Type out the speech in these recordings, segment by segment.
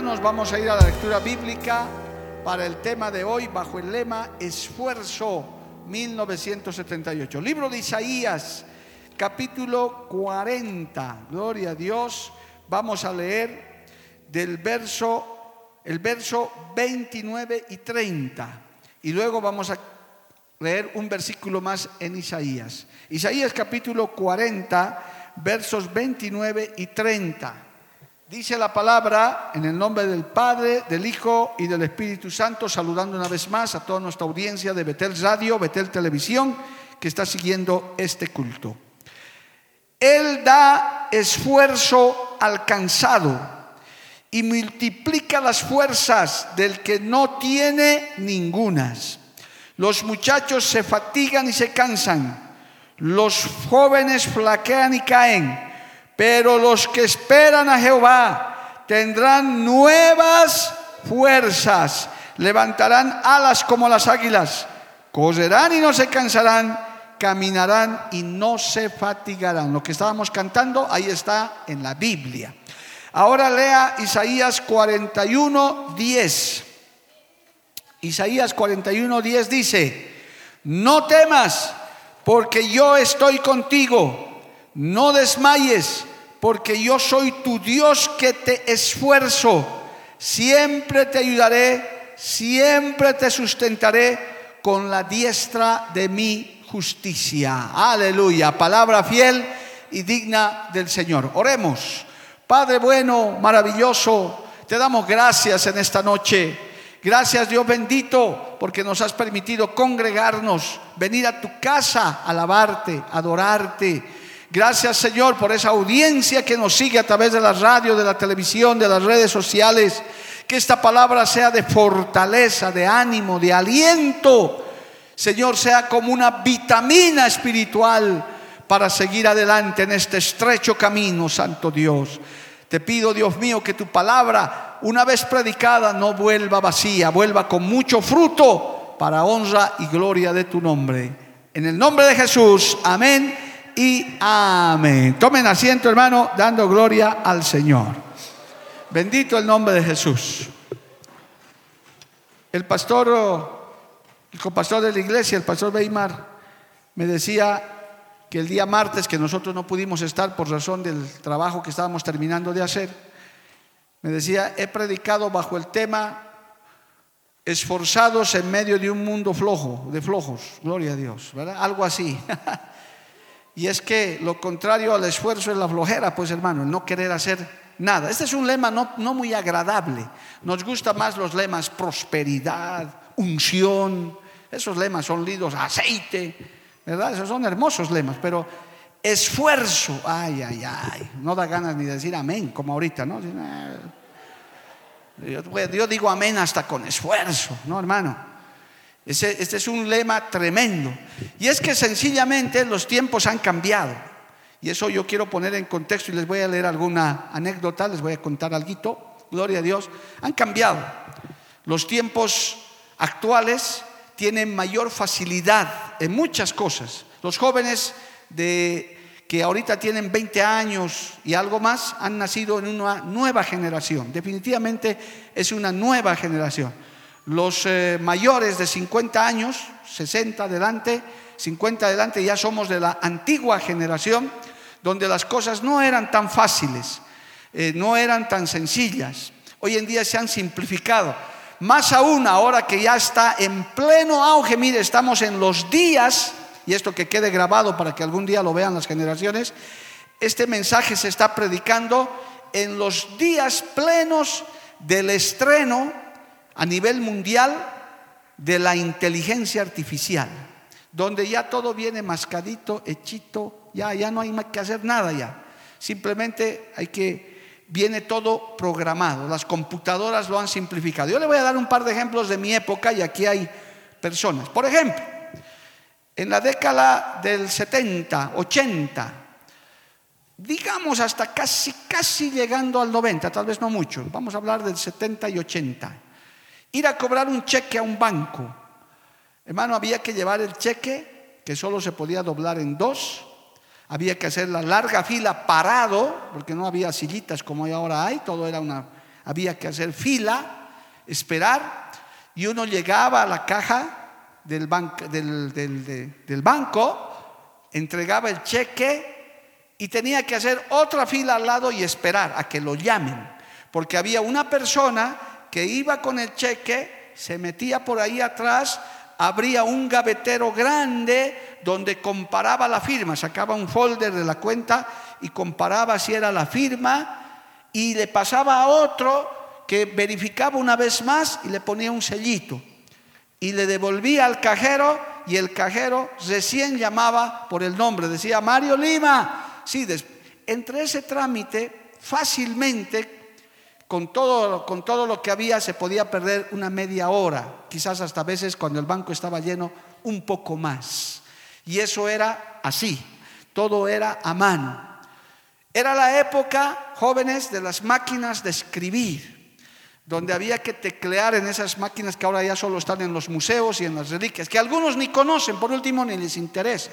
En sus manos, vamos a ir a la lectura bíblica para el tema de hoy bajo el lema Esfuerzo 1978. Libro de Isaías, capítulo 40. Gloria a Dios. Vamos a leer del verso el verso 29 y 30 y luego vamos a leer un versículo más en Isaías. Isaías capítulo 40, versos 29 y 30. Dice la palabra en el nombre del Padre, del Hijo y del Espíritu Santo, saludando una vez más a toda nuestra audiencia de Betel Radio, Betel Televisión, que está siguiendo este culto. Él da esfuerzo alcanzado y multiplica las fuerzas del que no tiene ningunas. Los muchachos se fatigan y se cansan, los jóvenes flaquean y caen, pero los que esperan a Jehová tendrán nuevas fuerzas, levantarán alas como las águilas, correrán y no se cansarán, caminarán y no se fatigarán. Lo que estábamos cantando ahí está en la Biblia. Ahora lea Isaías 41, 10. Isaías 41, 10 dice, no temas porque yo estoy contigo, no desmayes porque yo soy tu Dios que te esfuerzo, siempre te ayudaré, siempre te sustentaré con la diestra de mi justicia. Aleluya, palabra fiel y digna del Señor. Oremos. Padre bueno, maravilloso, te damos gracias en esta noche. Gracias Dios bendito porque nos has permitido congregarnos, venir a tu casa, alabarte, adorarte. Gracias Señor por esa audiencia que nos sigue a través de la radio, de la televisión, de las redes sociales. Que esta palabra sea de fortaleza, de ánimo, de aliento. Señor, sea como una vitamina espiritual para seguir adelante en este estrecho camino, Santo Dios. Te pido, Dios mío, que tu palabra, una vez predicada, no vuelva vacía, vuelva con mucho fruto para honra y gloria de tu nombre. En el nombre de Jesús, amén y amén. Tomen asiento, hermano, dando gloria al Señor. Bendito el nombre de Jesús. El pastor, el copastor de la iglesia, el pastor Weimar, me decía que el día martes, que nosotros no pudimos estar por razón del trabajo que estábamos terminando de hacer, me decía, he predicado bajo el tema esforzados en medio de un mundo flojo, de flojos, gloria a Dios, ¿verdad? Algo así. y es que lo contrario al esfuerzo es la flojera, pues hermano, no querer hacer nada. Este es un lema no, no muy agradable. Nos gustan más los lemas prosperidad, unción, esos lemas son lidos, aceite, ¿verdad? Esos son hermosos lemas, pero esfuerzo, ay, ay, ay, no da ganas ni de decir amén, como ahorita, ¿no? Yo, yo digo amén hasta con esfuerzo, ¿no, hermano? Este es un lema tremendo. Y es que sencillamente los tiempos han cambiado. Y eso yo quiero poner en contexto y les voy a leer alguna anécdota, les voy a contar algo. Gloria a Dios. Han cambiado. Los tiempos actuales tienen mayor facilidad en muchas cosas. Los jóvenes de, que ahorita tienen 20 años y algo más han nacido en una nueva generación. Definitivamente es una nueva generación. Los eh, mayores de 50 años, 60 adelante, 50 adelante ya somos de la antigua generación, donde las cosas no eran tan fáciles, eh, no eran tan sencillas. Hoy en día se han simplificado. Más aún ahora que ya está en pleno auge, mire, estamos en los días, y esto que quede grabado para que algún día lo vean las generaciones, este mensaje se está predicando en los días plenos del estreno a nivel mundial de la inteligencia artificial, donde ya todo viene mascadito, hechito, ya, ya no hay más que hacer nada ya. Simplemente hay que, viene todo programado, las computadoras lo han simplificado. Yo le voy a dar un par de ejemplos de mi época y aquí hay personas. Por ejemplo, en la década del 70, 80, digamos hasta casi, casi llegando al 90, tal vez no mucho, vamos a hablar del 70 y 80, ir a cobrar un cheque a un banco. Hermano, había que llevar el cheque, que solo se podía doblar en dos, había que hacer la larga fila parado, porque no había sillitas como ahora hay, todo era una, había que hacer fila, esperar, y uno llegaba a la caja del, del banco, entregaba el cheque, y tenía que hacer otra fila al lado y esperar a que lo llamen, porque había una persona que iba con el cheque, se metía por ahí atrás, abría un gavetero grande donde comparaba la firma, sacaba un folder de la cuenta y comparaba si era la firma y le pasaba a otro que verificaba una vez más y le ponía un sellito. Y le devolvía al cajero y el cajero recién llamaba por el nombre, decía Mario Lima, Sí, entre ese trámite, fácilmente, con todo, con todo lo que había, se podía perder una media hora, quizás hasta veces cuando el banco estaba lleno, un poco más. Y eso era así, todo era a mano. Era la época, jóvenes, de las máquinas de escribir, donde había que teclear en esas máquinas que ahora ya solo están en los museos y en las reliquias, que algunos ni conocen, por último, ni les interesa.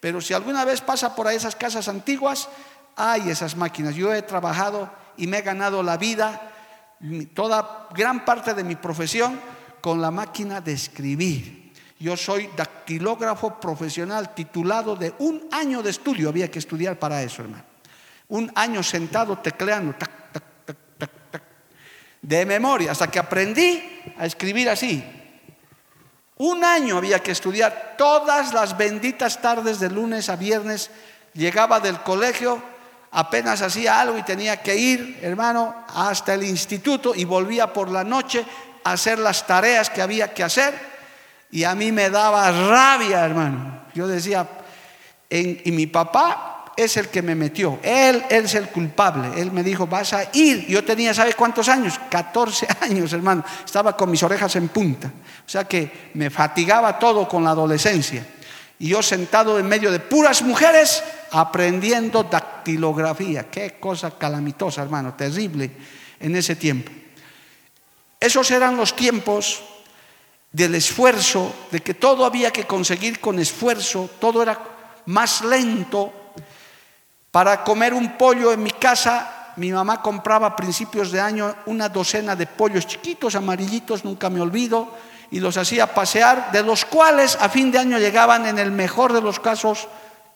Pero si alguna vez pasa por esas casas antiguas, hay esas máquinas. Yo he trabajado y me he ganado la vida, toda gran parte de mi profesión, con la máquina de escribir. Yo soy dactilógrafo profesional titulado de un año de estudio, había que estudiar para eso, hermano. Un año sentado tecleando, de memoria, hasta que aprendí a escribir así. Un año había que estudiar todas las benditas tardes de lunes a viernes. Llegaba del colegio, apenas hacía algo y tenía que ir, hermano, hasta el instituto y volvía por la noche a hacer las tareas que había que hacer. Y a mí me daba rabia, hermano. Yo decía, y mi papá es el que me metió. Él, es el culpable. Él me dijo, vas a ir. Yo tenía, ¿sabe cuántos años? 14 años, hermano. Estaba con mis orejas en punta. O sea que me fatigaba todo con la adolescencia. Y yo sentado en medio de puras mujeres aprendiendo dactilografía. Qué cosa calamitosa, hermano, terrible en ese tiempo. Esos eran los tiempos del esfuerzo, de que todo había que conseguir con esfuerzo, todo era más lento, para comer un pollo en mi casa, mi mamá compraba a principios de año una docena de pollos chiquitos, amarillitos, nunca me olvido, y los hacía pasear, de los cuales a fin de año llegaban en el mejor de los casos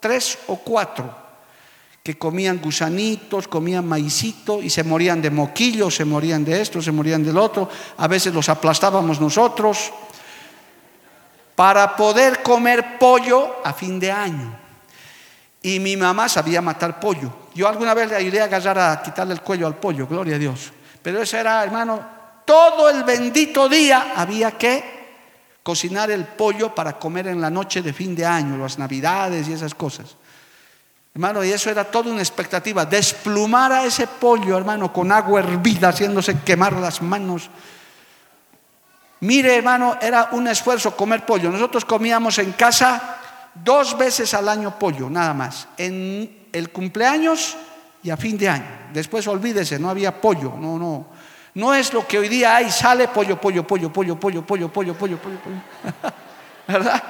tres o cuatro, que comían gusanitos, comían maicito y se morían de moquillo, se morían de esto, se morían del otro, a veces los aplastábamos nosotros, para poder comer pollo a fin de año. Y mi mamá sabía matar pollo. Yo alguna vez le ayudé a agarrar a quitarle el cuello al pollo, gloria a Dios. Pero eso era, hermano, todo el bendito día había que cocinar el pollo para comer en la noche de fin de año, las navidades y esas cosas. Hermano, y eso era toda una expectativa. Desplumar a ese pollo, hermano, con agua hervida, haciéndose quemar las manos. Mire, hermano, era un esfuerzo comer pollo. Nosotros comíamos en casa dos veces al año pollo, nada más, en el cumpleaños y a fin de año. Después olvídese, no había pollo, no, no. No es lo que hoy día hay, sale pollo, pollo, pollo, pollo, pollo, pollo, pollo, pollo, pollo, pollo. ¿Verdad?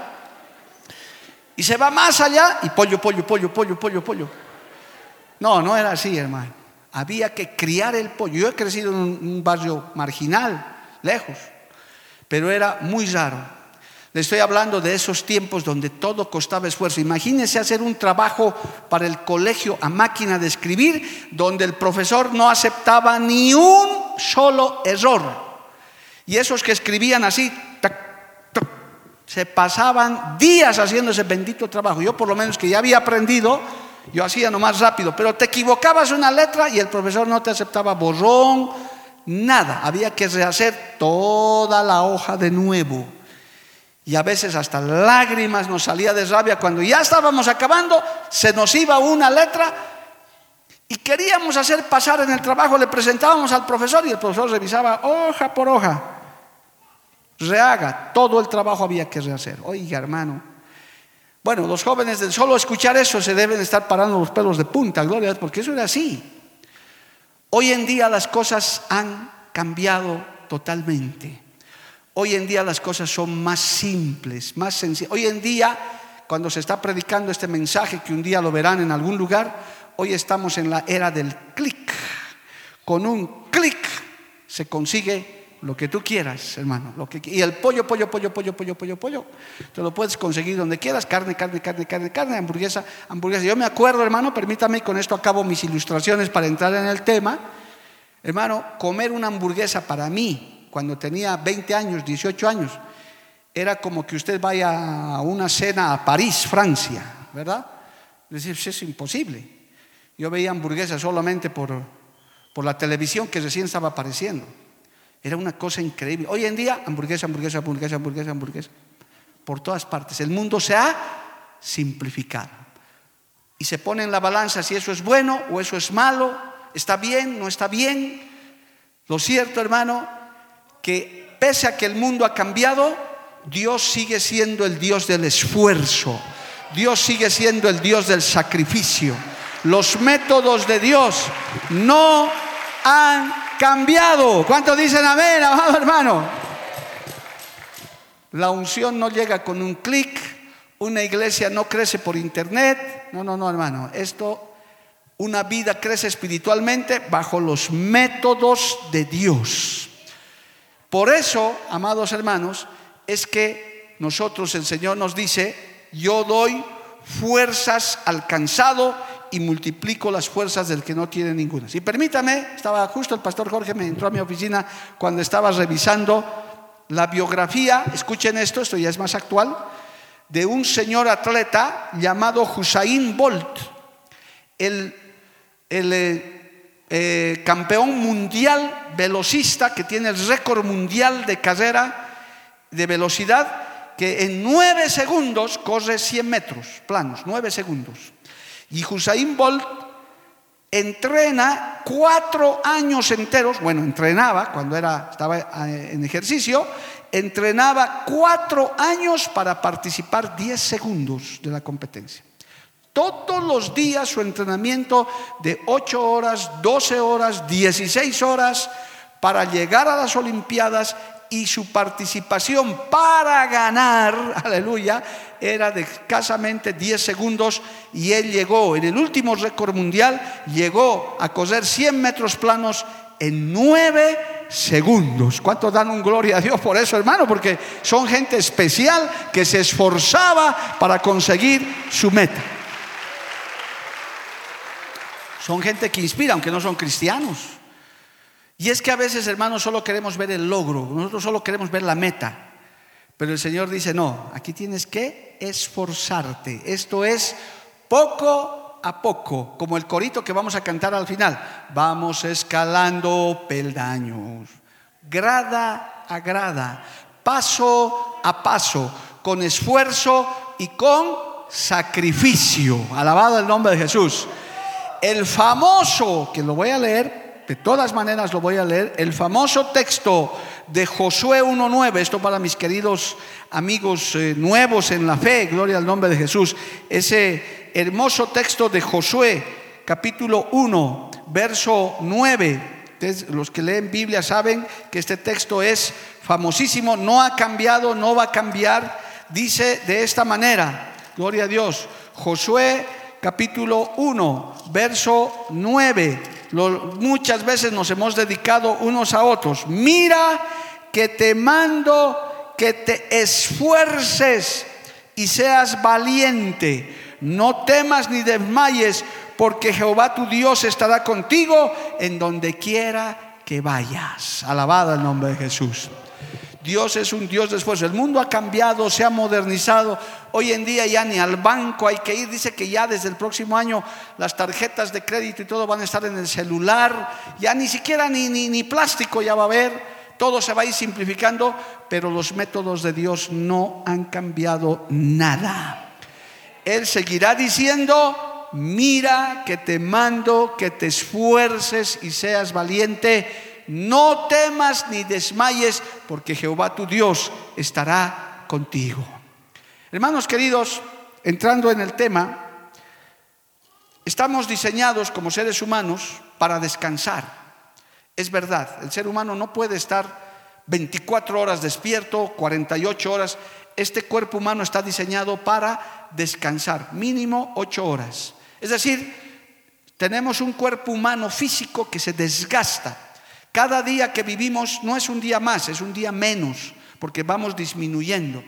Y se va más allá y pollo, pollo, pollo, pollo, pollo, pollo. No, no era así, hermano. Había que criar el pollo. Yo he crecido en un barrio marginal, lejos, pero era muy raro. Le estoy hablando de esos tiempos donde todo costaba esfuerzo. Imagínense hacer un trabajo para el colegio a máquina de escribir, donde el profesor no aceptaba ni un solo error. Y esos que escribían así, se pasaban días haciendo ese bendito trabajo. Yo por lo menos que ya había aprendido, yo hacía nomás rápido, pero te equivocabas una letra y el profesor no te aceptaba borrón, nada. Había que rehacer toda la hoja de nuevo Y a veces hasta lágrimas nos salía de rabia cuando ya estábamos acabando, se nos iba una letra y queríamos hacer pasar en el trabajo, le presentábamos al profesor y el profesor revisaba hoja por hoja. Rehaga, todo el trabajo había que rehacer. Oiga, hermano. Bueno, los jóvenes solo escuchar eso se deben estar parando los pelos de punta, gloria, porque eso era así. Hoy en día las cosas han cambiado totalmente. Hoy en día las cosas son más simples, más sencillas. Hoy en día, cuando se está predicando este mensaje, que un día lo verán en algún lugar, Hoy estamos en la era del clic. Con un clic se consigue lo que tú quieras, hermano. Y el pollo, pollo, pollo, pollo, pollo, pollo, pollo, te lo puedes conseguir donde quieras. Carne, carne, carne, carne, carne, hamburguesa, hamburguesa. Yo me acuerdo, hermano, permítame, con esto acabo mis ilustraciones para entrar en el tema. Hermano, comer una hamburguesa para mí, cuando tenía 20 años, 18 años, era como que usted vaya a una cena a París, Francia, ¿verdad? Decir, es imposible. Yo veía hamburguesas solamente por, por la televisión que recién estaba apareciendo. Era una cosa increíble. Hoy en día, hamburguesa, hamburguesa, hamburguesa, hamburguesa, hamburguesa. Por todas partes. El mundo se ha simplificado. Y se pone en la balanza si eso es bueno o eso es malo, está bien, no está bien. Lo cierto, hermano, que pese a que el mundo ha cambiado, Dios sigue siendo el Dios del esfuerzo. Dios sigue siendo el Dios del sacrificio. Los métodos de Dios no han cambiado. ¿Cuántos dicen amén, amado hermano? La unción no llega con un clic, una iglesia no crece por internet. No, no, no, hermano. Esto, una vida crece espiritualmente bajo los métodos de Dios. Por eso, amados hermanos, es que nosotros, el Señor nos dice, yo doy fuerzas al cansado y multiplico las fuerzas del que no tiene ninguna. Si permítame, estaba justo el pastor Jorge me entró a mi oficina cuando estaba revisando la biografía, escuchen esto, esto ya es más actual, de un señor atleta llamado Hussein Bolt, el, eh, eh, campeón mundial velocista que tiene el récord mundial de carrera de velocidad, que en nueve segundos corre 100 metros planos, nueve segundos. Y Hussein Bolt entrena cuatro años enteros, bueno, entrenaba cuando era, estaba eh, en ejercicio, entrenaba cuatro años para participar diez segundos de la competencia. Todos los días su entrenamiento de ocho horas, doce horas, dieciséis horas para llegar a las Olimpiadas y su participación para ganar, aleluya, era de escasamente 10 segundos y él llegó, en el último récord mundial, llegó a coser 100 metros planos en 9 segundos. ¿Cuántos dan un gloria a Dios por eso, hermano? Porque son gente especial que se esforzaba para conseguir su meta. Son gente que inspira, aunque no son cristianos. Y es que a veces, hermanos, solo queremos ver el logro, nosotros solo queremos ver la meta. Pero el Señor dice, no, aquí tienes que esforzarte. Esto es poco a poco, como el corito que vamos a cantar al final. Vamos escalando peldaños, grada a grada, paso a paso, con esfuerzo y con sacrificio. Alabado el nombre de Jesús. El famoso, que lo voy a leer de todas maneras lo voy a leer. El famoso texto de Josué 1.9, esto para mis queridos amigos eh, nuevos en la fe, gloria al nombre de Jesús. Ese hermoso texto de Josué, capítulo 1, verso 9. los que leen Biblia saben que este texto es famosísimo, no ha cambiado, no va a cambiar. Dice de esta manera, gloria a Dios, Josué capítulo 1, verso 9 muchas veces nos hemos dedicado unos a otros. Mira que te mando que te esfuerces y seas valiente. No temas ni desmayes, porque Jehová tu Dios estará contigo en donde quiera que vayas. Alabado el nombre de Jesús. Dios es un Dios de esfuerzo. El mundo ha cambiado, se ha modernizado. Hoy en día ya ni al banco hay que ir. Dice que ya desde el próximo año las tarjetas de crédito y todo van a estar en el celular. Ya ni siquiera ni, ni, ni plástico ya va a haber. todo se va a ir simplificando, pero los métodos de Dios no han cambiado nada. Él seguirá diciendo, mira que te mando que te esfuerces y seas valiente, no temas ni desmayes, porque Jehová tu Dios estará contigo. Hermanos queridos, entrando en el tema, estamos diseñados como seres humanos para descansar. Es verdad, el ser humano no puede estar 24 horas despierto, 48 horas. Este cuerpo humano está diseñado para descansar, mínimo 8 horas. Es decir, tenemos un cuerpo humano físico que se desgasta. Cada día que vivimos no es un día más, es un día menos, porque vamos disminuyendo.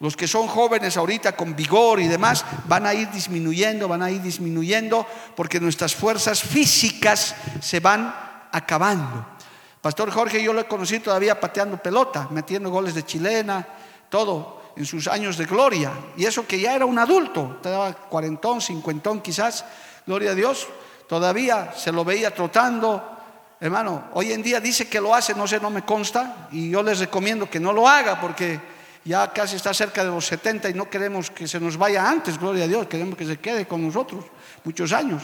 Los que son jóvenes ahorita con vigor y demás van a ir disminuyendo, van a ir disminuyendo, porque nuestras fuerzas físicas se van acabando. Pastor Jorge yo lo he conocido todavía pateando pelota, metiendo goles de chilena, todo en sus años de gloria. Y eso que ya era un adulto, daba cuarentón, cincuentón quizás, gloria a Dios, todavía se lo veía trotando. Hermano, hoy en día dice que lo hace, no sé, no me consta, y yo les recomiendo que no lo haga porque ya casi está cerca de los 70 y no queremos que se nos vaya antes, gloria a Dios, queremos que se quede con nosotros muchos años.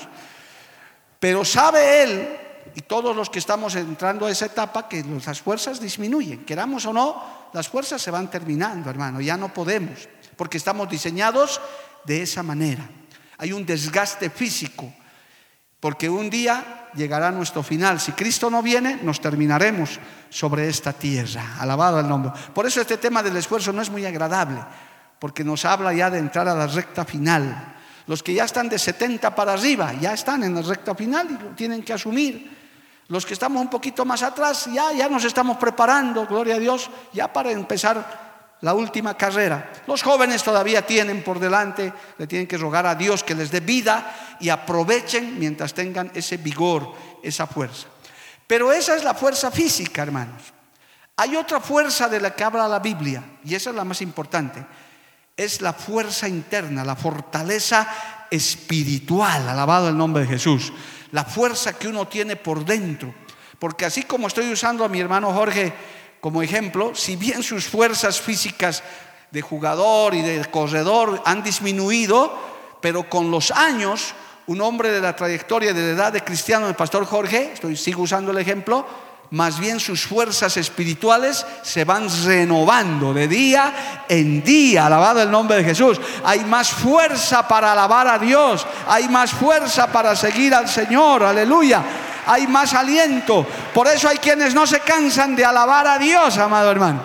Pero sabe él y todos los que estamos entrando a esa etapa que las fuerzas disminuyen, queramos o no, las fuerzas se van terminando, hermano, ya no podemos, porque estamos diseñados de esa manera. Hay un desgaste físico, porque un día llegará nuestro final. Si Cristo no viene, nos terminaremos sobre esta tierra. Alabado el nombre. Por eso este tema del esfuerzo no es muy agradable, porque nos habla ya de entrar a la recta final. Los que ya están de 70 para arriba, ya están en la recta final y lo tienen que asumir. Los que estamos un poquito más atrás, ya, ya nos estamos preparando, gloria a Dios, ya para empezar la última carrera. Los jóvenes todavía tienen por delante, le tienen que rogar a Dios que les dé vida y aprovechen mientras tengan ese vigor, esa fuerza. Pero esa es la fuerza física, hermanos. Hay otra fuerza de la que habla la Biblia, y esa es la más importante. Es la fuerza interna, la fortaleza espiritual, alabado el nombre de Jesús la fuerza que uno tiene por dentro. Porque así como estoy usando a mi hermano Jorge como ejemplo, si bien sus fuerzas físicas de jugador y de corredor han disminuido, pero con los años, un hombre de la trayectoria de la edad de cristiano, el pastor Jorge, estoy sigo usando el ejemplo, más bien sus fuerzas espirituales se van renovando de día en día. Alabado el nombre de Jesús. Hay más fuerza para alabar a Dios. Hay más fuerza para seguir al Señor. Aleluya. Hay más aliento. Por eso hay quienes no se cansan de alabar a Dios, amado hermano.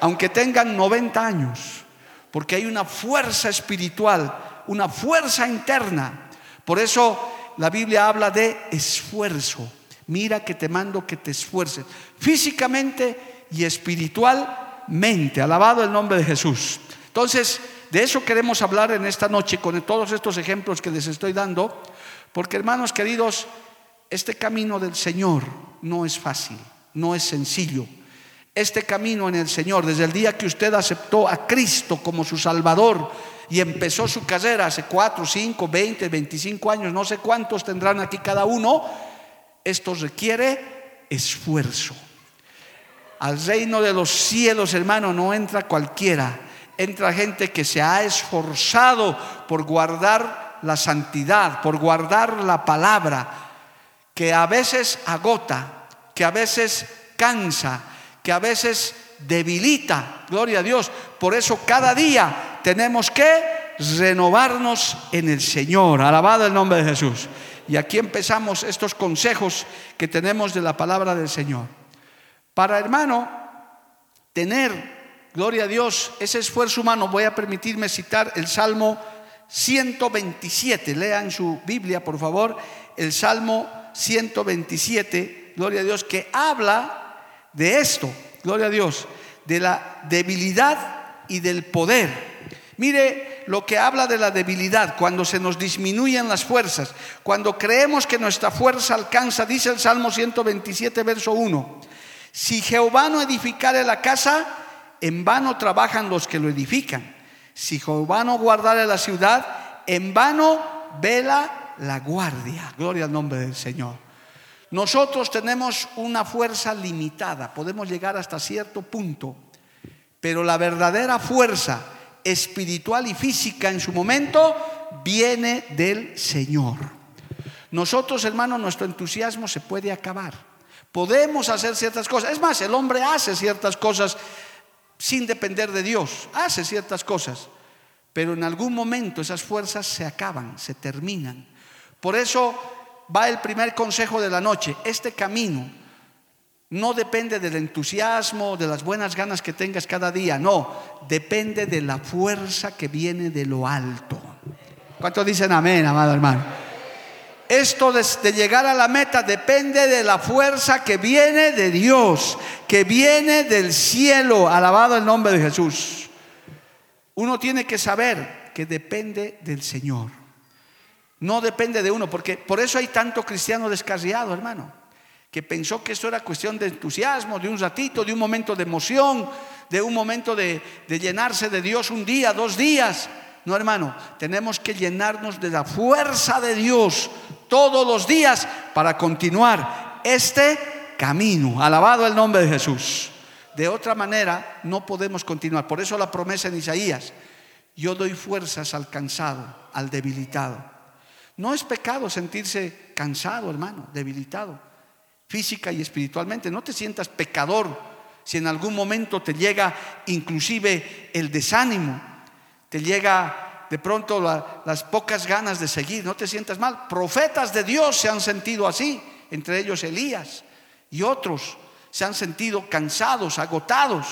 Aunque tengan 90 años. Porque hay una fuerza espiritual, una fuerza interna. Por eso la Biblia habla de esfuerzo Mira que te mando que te esfuerces físicamente y espiritualmente. Alabado el nombre de Jesús. Entonces, de eso queremos hablar en esta noche con todos estos ejemplos que les estoy dando, porque hermanos queridos, este camino del Señor no es fácil, no es sencillo. Este camino en el Señor, desde el día que usted aceptó a Cristo como su Salvador y empezó su carrera hace 4, 5, 20, 25 años, no sé cuántos tendrán aquí cada uno, esto requiere esfuerzo. Al reino de los cielos, hermano, no entra cualquiera. Entra gente que se ha esforzado por guardar la santidad, por guardar la palabra, que a veces agota, que a veces cansa, que a veces debilita. Gloria a Dios. Por eso cada día tenemos que renovarnos en el Señor. Alabado el nombre de Jesús. Y aquí empezamos estos consejos que tenemos de la palabra del Señor. Para hermano, tener, gloria a Dios, ese esfuerzo humano, voy a permitirme citar el Salmo 127. Lean su Biblia, por favor, el Salmo 127, gloria a Dios, que habla de esto, gloria a Dios, de la debilidad y del poder Mire lo que habla de la debilidad, cuando se nos disminuyen las fuerzas, cuando creemos que nuestra fuerza alcanza, dice el Salmo 127, verso 1, si Jehová no edificare la casa, en vano trabajan los que lo edifican. Si Jehová no guardare la ciudad, en vano vela la guardia. Gloria al nombre del Señor. Nosotros tenemos una fuerza limitada, podemos llegar hasta cierto punto, pero la verdadera fuerza espiritual y física en su momento viene del Señor. Nosotros, hermanos, nuestro entusiasmo se puede acabar. Podemos hacer ciertas cosas. Es más, el hombre hace ciertas cosas sin depender de Dios. Hace ciertas cosas. Pero en algún momento esas fuerzas se acaban, se terminan. Por eso va el primer consejo de la noche. Este camino no depende del entusiasmo, de las buenas ganas que tengas cada día, no, depende de la fuerza que viene de lo alto. ¿Cuántos dicen amén, amado hermano? Esto de, llegar a la meta depende de la fuerza que viene de Dios, que viene del cielo, alabado el nombre de Jesús. Uno tiene que saber que depende del Señor. No depende de uno, porque por eso hay tanto cristiano descarriado, hermano, que pensó que esto era cuestión de entusiasmo, de un ratito, de un momento de emoción, de un momento de, de llenarse de Dios un día, dos días. No, hermano, tenemos que llenarnos de la fuerza de Dios todos los días para continuar este camino. Alabado el nombre de Jesús. De otra manera, no podemos continuar. Por eso la promesa en Isaías, yo doy fuerzas al cansado, al debilitado. No es pecado sentirse cansado, hermano, debilitado, física y espiritualmente. No te sientas pecador si en algún momento te llega inclusive el desánimo, te llega de pronto las pocas ganas de seguir, no te sientas mal. Profetas de Dios se han sentido así, entre ellos Elías y otros se han sentido cansados, agotados,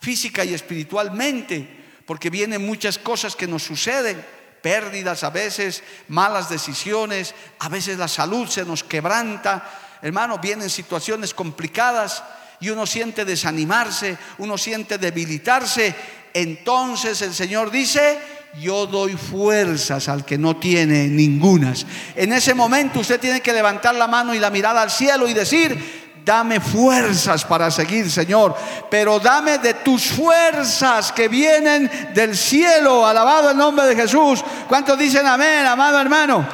física y espiritualmente, porque vienen muchas cosas que nos suceden pérdidas a veces, malas decisiones, a veces la salud se nos quebranta, hermano, vienen situaciones complicadas y uno siente desanimarse, uno siente debilitarse, entonces el Señor dice, yo doy fuerzas al que no tiene ningunas. En ese momento usted tiene que levantar la mano y la mirada al cielo y decir, Dame fuerzas para seguir, Señor. Pero dame de tus fuerzas que vienen del cielo. Alabado el nombre de Jesús. ¿Cuántos dicen amén, amado hermano?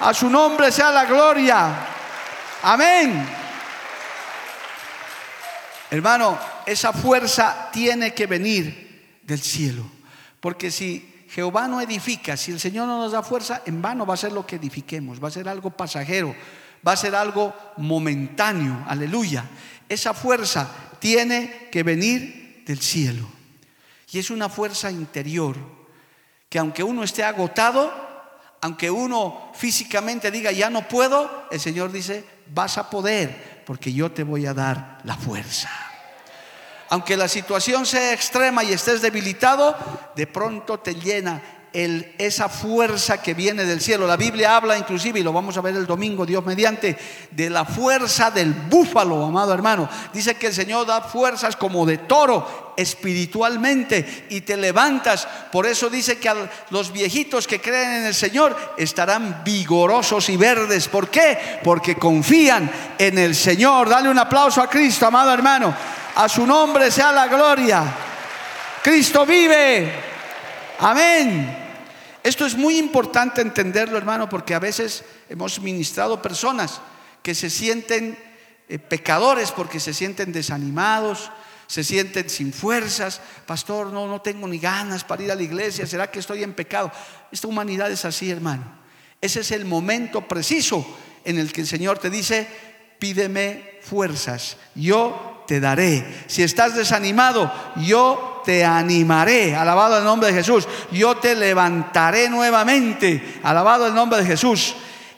A su nombre sea la gloria. Amén. Hermano, esa fuerza tiene que venir del cielo. Porque si Jehová no edifica, si el Señor no nos da fuerza, en vano va a ser lo que edifiquemos. Va a ser algo pasajero va a ser algo momentáneo, aleluya. Esa fuerza tiene que venir del cielo. Y es una fuerza interior, que aunque uno esté agotado, aunque uno físicamente diga, ya no puedo, el Señor dice, vas a poder, porque yo te voy a dar la fuerza. Aunque la situación sea extrema y estés debilitado, de pronto te llena esa fuerza que viene del cielo. La Biblia habla inclusive, y lo vamos a ver el domingo, Dios mediante, de la fuerza del búfalo, amado hermano. Dice que el Señor da fuerzas como de toro espiritualmente y te levantas. Por eso dice que a los viejitos que creen en el Señor estarán vigorosos y verdes. ¿Por qué? Porque confían en el Señor. Dale un aplauso a Cristo, amado hermano. A su nombre sea la gloria. Cristo vive. Amén. Esto es muy importante entenderlo, hermano, porque a veces hemos ministrado personas que se sienten eh, pecadores porque se sienten desanimados, se sienten sin fuerzas. Pastor, no, no tengo ni ganas para ir a la iglesia. ¿Será que estoy en pecado? Esta humanidad es así, hermano. Ese es el momento preciso en el que el Señor te dice, pídeme fuerzas, yo te daré. Si estás desanimado, yo te animaré. Alabado el nombre de Jesús. Yo te levantaré nuevamente. Alabado el nombre de Jesús.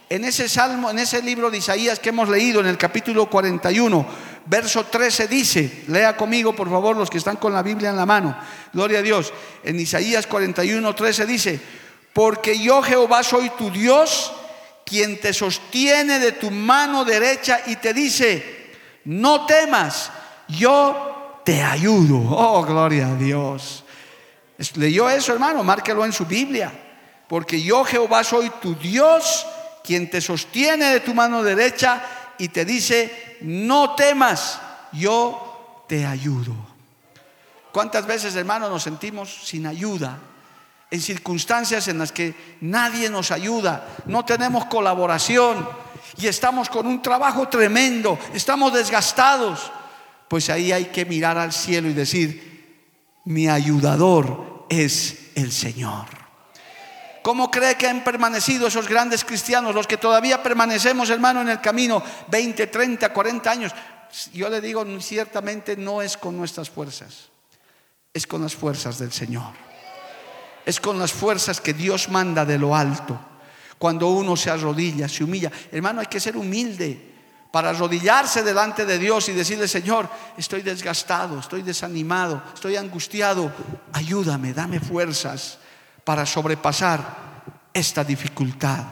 En ese salmo, en ese libro de Isaías que hemos leído en el capítulo 41, verso 13 dice, lea conmigo por favor los que están con la Biblia en la mano. Gloria a Dios. En Isaías 41, 13 dice, porque yo Jehová soy tu Dios, quien te sostiene de tu mano derecha y te dice, no temas, yo te ayudo. Oh, gloria a Dios. ¿Leyó eso, hermano? Márquelo en su Biblia. Porque yo, Jehová, soy tu Dios, quien te sostiene de tu mano derecha y te dice, no temas, yo te ayudo. ¿Cuántas veces, hermano, nos sentimos sin ayuda? En circunstancias en las que nadie nos ayuda, no tenemos colaboración y estamos con un trabajo tremendo, estamos desgastados, pues ahí hay que mirar al cielo y decir, mi ayudador es el Señor. ¿Cómo cree que han permanecido esos grandes cristianos, los que todavía permanecemos, hermano, en el camino 20, 30, 40 años? Yo le digo, ciertamente no es con nuestras fuerzas, es con las fuerzas del Señor. Es con las fuerzas que Dios manda de lo alto. Cuando uno se arrodilla, se humilla. Hermano, hay que ser humilde para arrodillarse delante de Dios y decirle, Señor, estoy desgastado, estoy desanimado, estoy angustiado. Ayúdame, dame fuerzas para sobrepasar esta dificultad.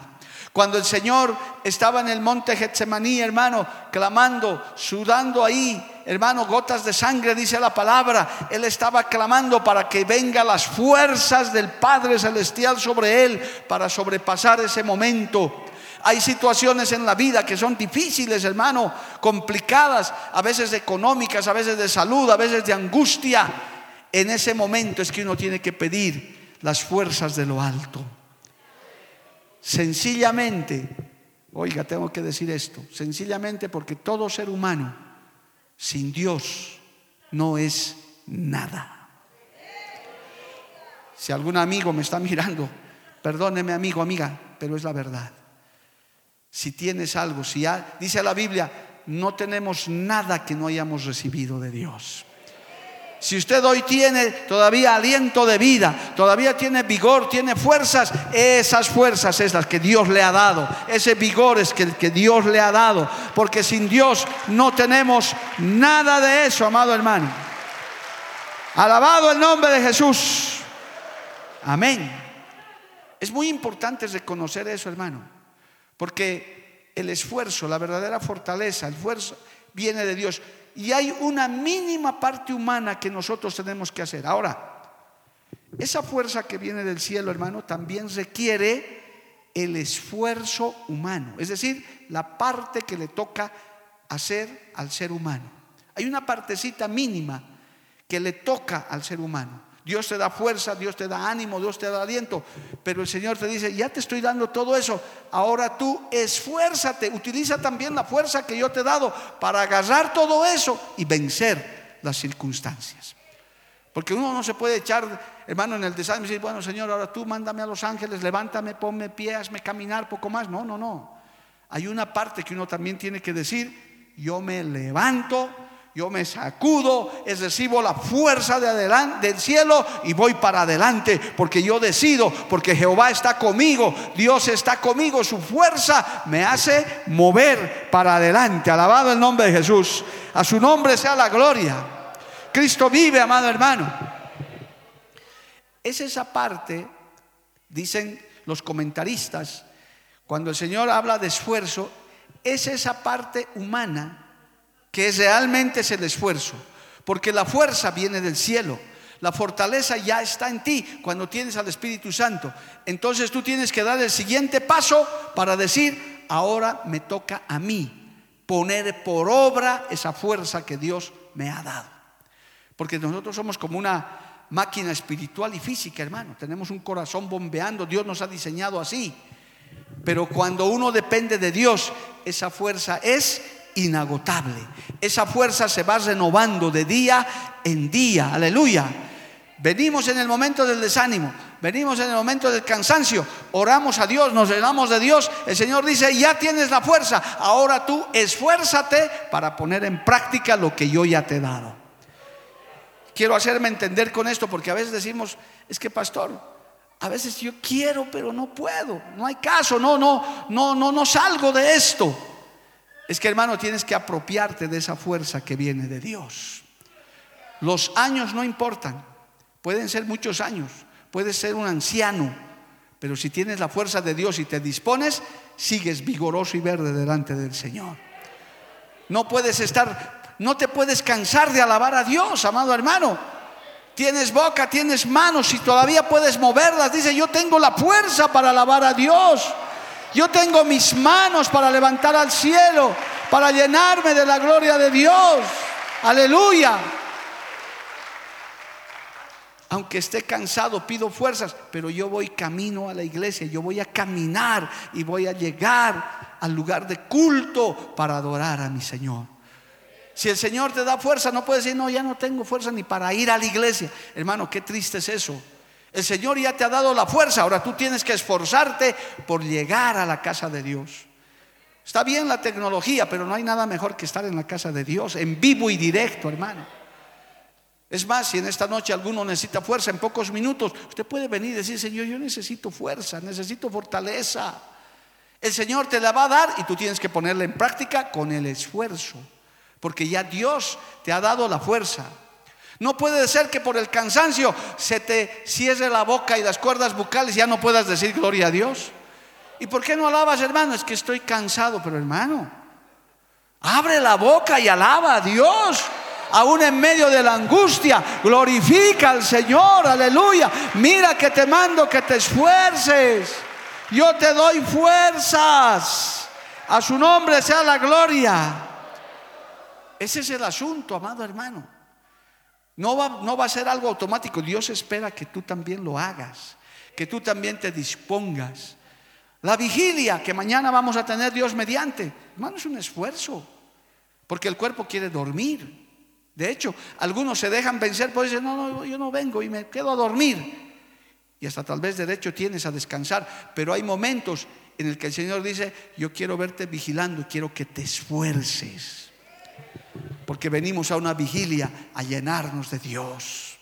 Cuando el Señor estaba en el monte Getsemaní, hermano, clamando, sudando ahí, hermano, gotas de sangre, dice la palabra, Él estaba clamando para que vengan las fuerzas del Padre Celestial sobre Él para sobrepasar ese momento. Hay situaciones en la vida que son difíciles, hermano, complicadas, a veces económicas, a veces de salud, a veces de angustia. En ese momento es que uno tiene que pedir las fuerzas de lo alto. Sencillamente, oiga, tengo que decir esto, sencillamente porque todo ser humano sin Dios no es nada. Si algún amigo me está mirando, perdóneme amigo, amiga, pero es la verdad. Si tienes algo, si dice la Biblia, no tenemos nada que no hayamos recibido de Dios. Si usted hoy tiene todavía aliento de vida, todavía tiene vigor, tiene fuerzas, esas fuerzas es las que Dios le ha dado. Ese vigor es que, que Dios le ha dado. Porque sin Dios no tenemos nada de eso, amado hermano. Alabado el nombre de Jesús. Amén. Es muy importante reconocer eso, hermano. Porque el esfuerzo, la verdadera fortaleza, el esfuerzo viene de Dios y hay una mínima parte humana que nosotros tenemos que hacer. Ahora, esa fuerza que viene del cielo, hermano, también requiere el esfuerzo humano, es decir, la parte que le toca hacer al ser humano. Hay una partecita mínima que le toca al ser humano. Dios te da fuerza, Dios te da ánimo, Dios te da aliento. Pero el Señor te dice, ya te estoy dando todo eso. Ahora tú esfuérzate, utiliza también la fuerza que yo te he dado para agarrar todo eso y vencer las circunstancias. Porque uno no se puede echar, hermano, en el desánimo y decir, bueno, Señor, ahora tú mándame a los ángeles, levántame, ponme pie, hazme caminar poco más. No, no, no. Hay una parte que uno también tiene que decir, yo me levanto yo me sacudo, es recibo la fuerza de adelante, del cielo y voy para adelante porque yo decido, porque Jehová está conmigo, Dios está conmigo, su fuerza me hace mover para adelante. Alabado el nombre de Jesús. A su nombre sea la gloria. Cristo vive, amado hermano. Es esa parte, dicen los comentaristas, cuando el Señor habla de esfuerzo, es esa parte humana que realmente es el esfuerzo, porque la fuerza viene del cielo. La fortaleza ya está en ti cuando tienes al Espíritu Santo. Entonces tú tienes que dar el siguiente paso para decir, ahora me toca a mí poner por obra esa fuerza que Dios me ha dado. Porque nosotros somos como una máquina espiritual y física, hermano. Tenemos un corazón bombeando, Dios nos ha diseñado así. Pero cuando uno depende de Dios, esa fuerza es inagotable. Esa fuerza se va renovando de día en día. Aleluya. Venimos en el momento del desánimo, venimos en el momento del cansancio, oramos a Dios, nos llenamos de Dios. El Señor dice, ya tienes la fuerza, ahora tú esfuérzate para poner en práctica lo que yo ya te he dado. Quiero hacerme entender con esto porque a veces decimos, es que pastor, a veces yo quiero, pero no puedo, no hay caso, no, no, no, no, no salgo de esto. Es que hermano, tienes que apropiarte de esa fuerza que viene de Dios. Los años no importan, pueden ser muchos años, puedes ser un anciano, pero si tienes la fuerza de Dios y te dispones, sigues vigoroso y verde delante del Señor. No puedes estar, no te puedes cansar de alabar a Dios, amado hermano. Tienes boca, tienes manos y todavía puedes moverlas. Dice, yo tengo la fuerza para alabar a Dios. Yo tengo mis manos para levantar al cielo, para llenarme de la gloria de Dios. Aleluya. Aunque esté cansado, pido fuerzas, pero yo voy camino a la iglesia, yo voy a caminar y voy a llegar al lugar de culto para adorar a mi Señor. Si el Señor te da fuerza, no puedes decir, no, ya no tengo fuerza ni para ir a la iglesia. Hermano, qué triste es eso. El Señor ya te ha dado la fuerza, ahora tú tienes que esforzarte por llegar a la casa de Dios. Está bien la tecnología, pero no hay nada mejor que estar en la casa de Dios, en vivo y directo, hermano. Es más, si en esta noche alguno necesita fuerza, en pocos minutos, usted puede venir y decir, Señor, yo necesito fuerza, necesito fortaleza. El Señor te la va a dar y tú tienes que ponerla en práctica con el esfuerzo, porque ya Dios te ha dado la fuerza. No puede ser que por el cansancio se te cierre la boca y las cuerdas bucales y ya no puedas decir gloria a Dios. ¿Y por qué no alabas, hermano? Es que estoy cansado, pero hermano, abre la boca y alaba a Dios aún en medio de la angustia. Glorifica al Señor, aleluya. Mira que te mando que te esfuerces. Yo te doy fuerzas. A su nombre sea la gloria. Ese es el asunto, amado hermano. No va, no va a ser algo automático. Dios espera que tú también lo hagas, que tú también te dispongas. La vigilia que mañana vamos a tener Dios mediante, hermano, es un esfuerzo, porque el cuerpo quiere dormir. De hecho, algunos se dejan vencer, pues dicen, no, no, yo no vengo y me quedo a dormir. Y hasta tal vez derecho tienes a descansar, pero hay momentos en el que el Señor dice, yo quiero verte vigilando, quiero que te esfuerces. Porque venimos a una vigilia a llenarnos de Dios.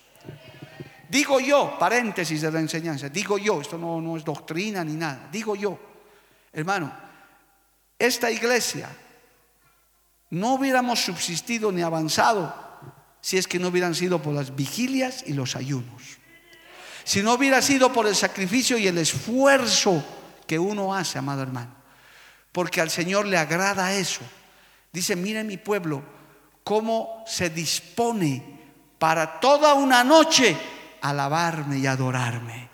Digo yo, paréntesis de la enseñanza, digo yo, esto no, no es doctrina ni nada, digo yo, hermano, esta iglesia no hubiéramos subsistido ni avanzado si es que no hubieran sido por las vigilias y los ayunos. Si no hubiera sido por el sacrificio y el esfuerzo que uno hace, amado hermano. Porque al Señor le agrada eso. Dice, mire mi pueblo, cómo se dispone para toda una noche alabarme y adorarme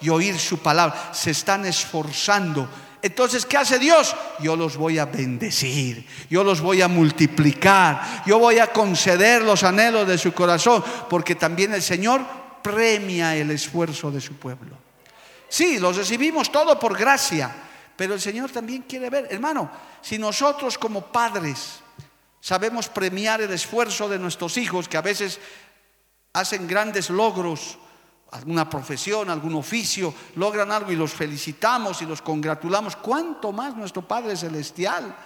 y oír su palabra. Se están esforzando entonces, ¿qué hace Dios? Yo los voy a bendecir, yo los voy a multiplicar, yo voy a conceder los anhelos de su corazón, porque también el Señor premia el esfuerzo de su pueblo. Sí, los recibimos todo por gracia, pero el Señor también quiere ver, hermano, si nosotros como padres sabemos premiar el esfuerzo de nuestros hijos, que a veces hacen grandes logros, alguna profesión, algún oficio, logran algo y los felicitamos y los congratulamos, ¿cuánto más nuestro Padre Celestial?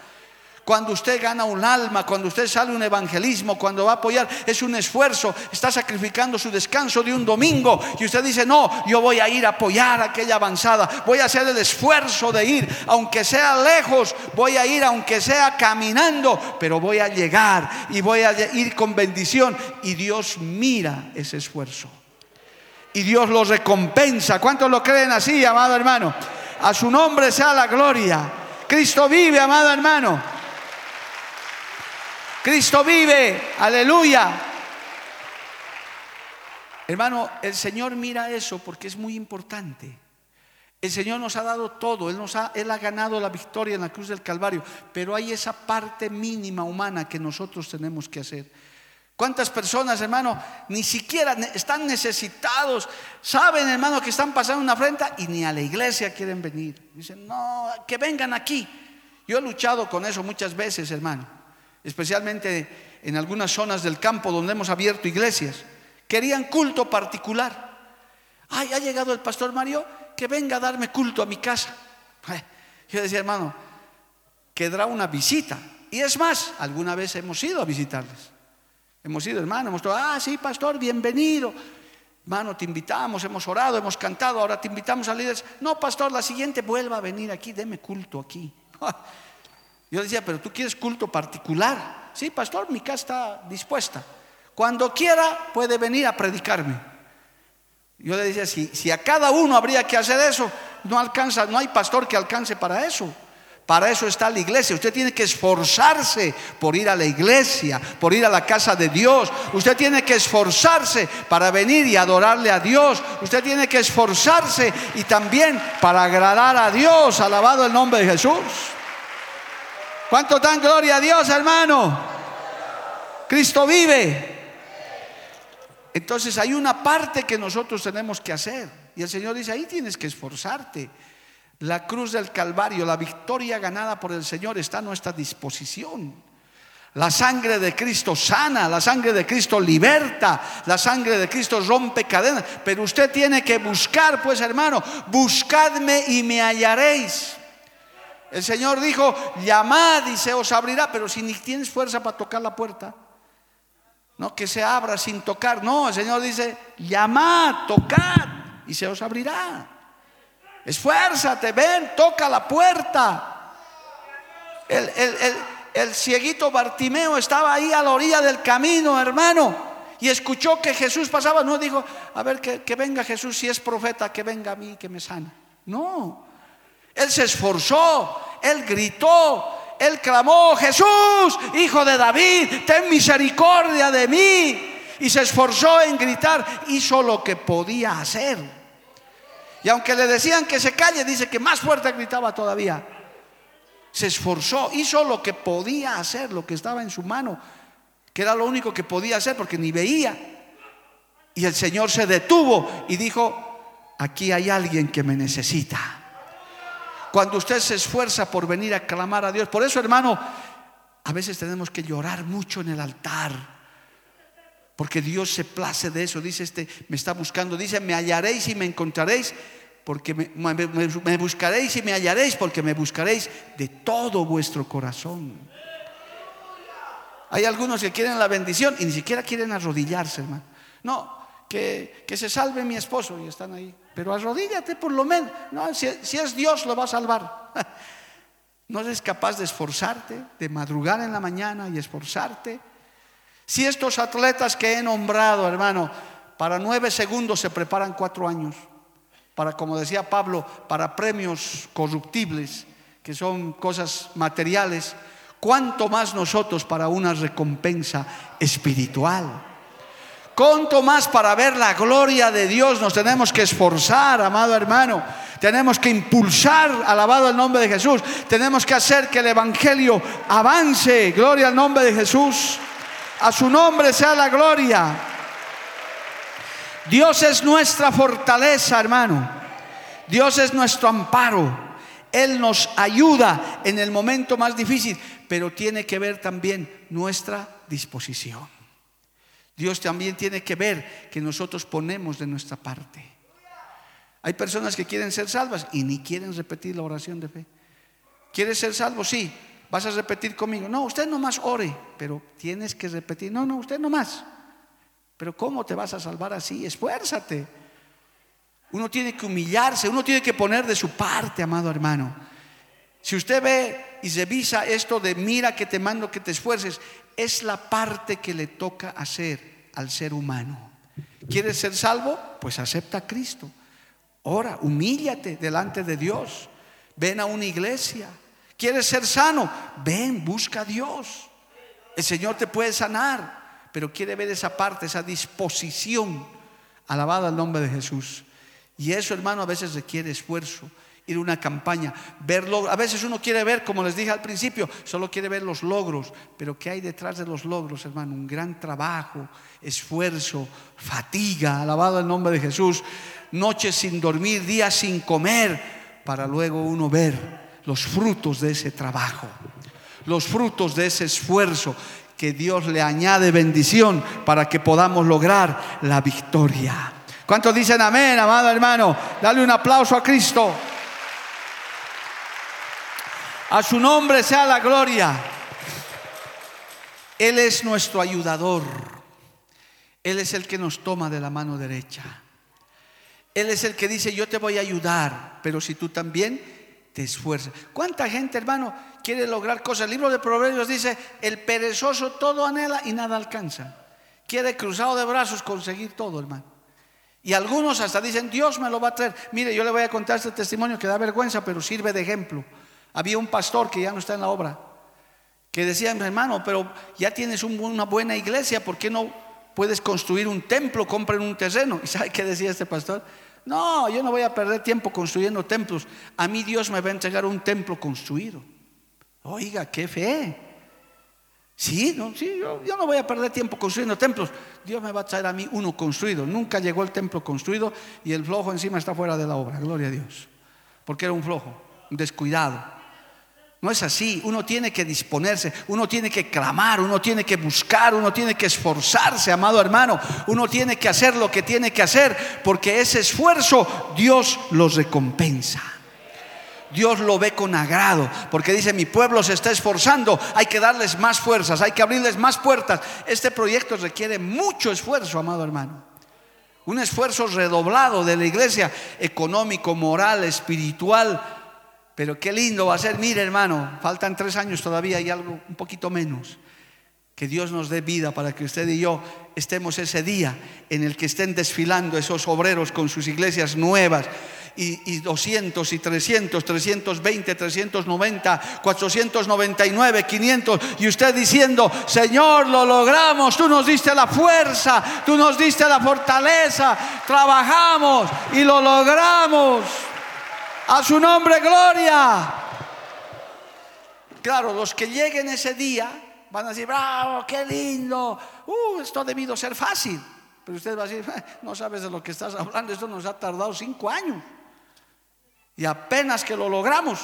Cuando usted gana un alma, cuando usted sale un evangelismo, cuando va a apoyar, es un esfuerzo, está sacrificando su descanso de un domingo y usted dice, no, yo voy a ir a apoyar aquella avanzada, voy a hacer el esfuerzo de ir, aunque sea lejos, voy a ir, aunque sea caminando, pero voy a llegar y voy a ir con bendición y Dios mira ese esfuerzo y Dios los recompensa. ¿Cuántos lo creen así, amado hermano? A su nombre sea la gloria. Cristo vive, amado hermano. Cristo vive, aleluya. Hermano, el Señor mira eso porque es muy importante. El Señor nos ha dado todo, Él, nos ha, Él ha ganado la victoria en la cruz del Calvario, pero hay esa parte mínima humana que nosotros tenemos que hacer. ¿Cuántas personas, hermano, ni siquiera están necesitados? Saben, hermano, que están pasando una afrenta y ni a la iglesia quieren venir. Dicen, no, que vengan aquí. Yo he luchado con eso muchas veces, hermano, especialmente en algunas zonas del campo donde hemos abierto iglesias. Querían culto particular. Ay, ha llegado el pastor Mario, que venga a darme culto a mi casa. Yo decía, hermano, quedará una visita. Y es más, alguna vez hemos ido a visitarles. Hemos ido, hermano, hemos dicho, ah, sí, pastor, bienvenido. Hermano, te invitamos, hemos orado, hemos cantado, ahora te invitamos a líderes. No, pastor, la siguiente vuelva a venir aquí, deme culto aquí. Yo decía, pero tú quieres culto particular. Sí, pastor, mi casa está dispuesta. Cuando quiera puede venir a predicarme. Yo le decía, si, si a cada uno habría que hacer eso, no alcanza, no hay pastor que alcance para eso. Para eso está la iglesia. Usted tiene que esforzarse por ir a la iglesia, por ir a la casa de Dios. Usted tiene que esforzarse para venir y adorarle a Dios. Usted tiene que esforzarse y también para agradar a Dios. Alabado el nombre de Jesús. ¿Cuánto dan gloria a Dios, hermano? Cristo vive. Entonces hay una parte que nosotros tenemos que hacer. Y el Señor dice, ahí tienes que esforzarte. La cruz del Calvario, la victoria ganada por el Señor está a nuestra disposición. La sangre de Cristo sana, la sangre de Cristo liberta, la sangre de Cristo rompe cadenas. Pero usted tiene que buscar, pues hermano, buscadme y me hallaréis. El Señor dijo, llamad y se os abrirá, pero si ni tienes fuerza para tocar la puerta, no que se abra sin tocar. No, el Señor dice, llamad, tocad y se os abrirá. Esfuérzate, ven, toca la puerta. El, el, el, el cieguito Bartimeo estaba ahí a la orilla del camino, hermano, y escuchó que Jesús pasaba. No dijo, a ver, que, que venga Jesús, si es profeta, que venga a mí, que me sana. No, él se esforzó, él gritó, él clamó, Jesús, hijo de David, ten misericordia de mí. Y se esforzó en gritar, hizo lo que podía hacer. Y aunque le decían que se calle, dice que más fuerte gritaba todavía se esforzó, hizo lo que podía hacer, lo que estaba en su mano, que era lo único que podía hacer porque ni veía. Y el Señor se detuvo y dijo, aquí hay alguien que me necesita. Cuando usted se esfuerza por venir a clamar a Dios, por eso hermano, a veces tenemos que llorar mucho en el altar. Porque Dios se place de eso. Dice este, me está buscando. Dice, me hallaréis y me encontraréis porque me, buscaréis y me hallaréis, porque me buscaréis de todo vuestro corazón. Hay algunos que quieren la bendición y ni siquiera quieren arrodillarse, hermano. No, que, se salve mi esposo y están ahí. Pero arrodíllate por lo menos. No, si, es Dios lo va a salvar. No eres capaz de esforzarte, de madrugar en la mañana y esforzarte. Si estos atletas que he nombrado, hermano, para nueve segundos se preparan cuatro años para, como decía Pablo, para premios corruptibles, que son cosas materiales, cuánto más nosotros para una recompensa espiritual. Cuánto más para ver la gloria de Dios nos tenemos que esforzar, amado hermano. Tenemos que impulsar, alabado el nombre de Jesús. Tenemos que hacer que el Evangelio avance. Gloria al nombre de Jesús. A su nombre sea la gloria. Dios es nuestra fortaleza, hermano. Dios es nuestro amparo. Él nos ayuda en el momento más difícil, pero tiene que ver también nuestra disposición. Dios también tiene que ver que nosotros ponemos de nuestra parte. Hay personas que quieren ser salvas y ni quieren repetir la oración de fe. ¿Quieres ser salvo? Sí. ¿Vas a repetir conmigo? No, usted nomás ore, pero tienes que repetir. No, no, usted nomás. Pero ¿cómo te vas a salvar así? Esfuérzate. Uno tiene que humillarse, uno tiene que poner de su parte, amado hermano. Si usted ve y revisa esto de mira que te mando que te esfuerces, es la parte que le toca hacer al ser humano. ¿Quieres ser salvo? Pues acepta a Cristo. Ora, humíllate delante de Dios. Ven a una iglesia. ¿Quieres ser sano? Ven, busca a Dios. El Señor te puede sanar pero quiere ver esa parte, esa disposición. Alabado al nombre de Jesús. Y eso, hermano, a veces requiere esfuerzo. Ir a una campaña, verlo. A veces uno quiere ver, como les dije al principio, solo quiere ver los logros. Pero ¿qué hay detrás de los logros, hermano? Un gran trabajo, esfuerzo, fatiga. Alabado el nombre de Jesús. Noches sin dormir, días sin comer, para luego uno ver los frutos de ese trabajo, los frutos de ese esfuerzo que Dios le añade bendición para que podamos lograr la victoria. ¿Cuántos dicen amén, amado hermano? Dale un aplauso a Cristo. A su nombre sea la gloria. Él es nuestro ayudador. Él es el que nos toma de la mano derecha. Él es el que dice, yo te voy a ayudar, pero si tú también te esfuerzas. ¿Cuánta gente, hermano, quiere lograr cosas. El libro de Proverbios dice, el perezoso todo anhela y nada alcanza. Quiere cruzado de brazos conseguir todo, hermano. Y algunos hasta dicen, Dios me lo va a traer. Mire, yo le voy a contar este testimonio que da vergüenza, pero sirve de ejemplo. Había un pastor que ya no está en la obra, que decía, hermano, pero ya tienes una buena iglesia, ¿por qué no puedes construir un templo, compren un terreno? ¿Y sabe qué decía este pastor? No, yo no voy a perder tiempo construyendo templos. A mí Dios me va a entregar un templo construido. Oiga, qué fe. Sí, no, sí yo, no voy a perder tiempo construyendo templos. Dios me va a traer a mí uno construido. Nunca llegó el templo construido y el flojo encima está fuera de la obra. Gloria a Dios. porque era un flojo, un descuidado. No es así, uno tiene que disponerse, uno tiene que clamar, uno tiene que buscar, uno tiene que esforzarse, amado hermano, uno tiene que hacer lo que tiene que hacer, porque ese esfuerzo Dios los recompensa. Dios lo ve con agrado, porque dice, mi pueblo se está esforzando, hay que darles más fuerzas, hay que abrirles más puertas. Este proyecto requiere mucho esfuerzo, amado hermano. Un esfuerzo redoblado de la iglesia, económico, moral, espiritual, pero qué lindo va a ser, mire hermano, faltan tres años todavía y algo un poquito menos. Que Dios nos dé vida para que usted y yo estemos ese día en el que estén desfilando esos obreros con sus iglesias nuevas. Y, y 200 y 300, 320, 390, 499, 500. Y usted diciendo, Señor, lo logramos, tú nos diste la fuerza, tú nos diste la fortaleza, trabajamos y lo logramos. A su nombre, gloria. Claro, los que lleguen ese día van a decir, bravo, qué lindo. Uh, esto ha debido ser fácil. Pero usted va a decir, no sabes de lo que estás hablando, esto nos ha tardado cinco años. Y apenas que lo logramos,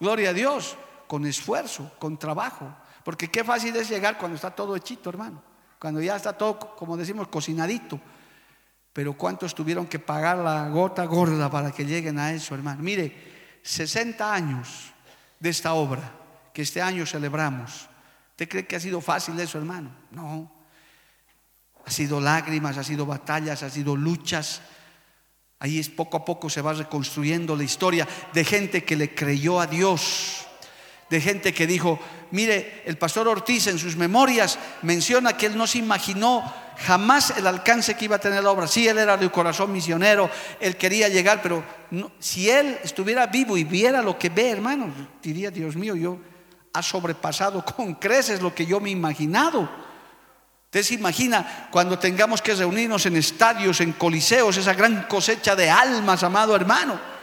gloria a Dios, con esfuerzo, con trabajo. Porque qué fácil es llegar cuando está todo hechito, hermano. Cuando ya está todo, como decimos, cocinadito. Pero ¿cuántos tuvieron que pagar la gota gorda para que lleguen a eso, hermano? Mire, 60 años de esta obra que este año celebramos. ¿Usted cree que ha sido fácil eso, hermano? No. Ha sido lágrimas, ha sido batallas, ha sido luchas. Ahí es poco a poco se va reconstruyendo la historia de gente que le creyó a Dios, de gente que dijo, mire, el pastor Ortiz en sus memorias menciona que él no se imaginó jamás el alcance que iba a tener la obra. Sí, él era de corazón misionero, él quería llegar, pero si él estuviera vivo y viera lo que ve, hermano, diría, Dios mío, yo ha sobrepasado con creces lo que yo me he imaginado. Usted se imagina cuando tengamos que reunirnos en estadios, en coliseos, esa gran cosecha de almas, amado hermano.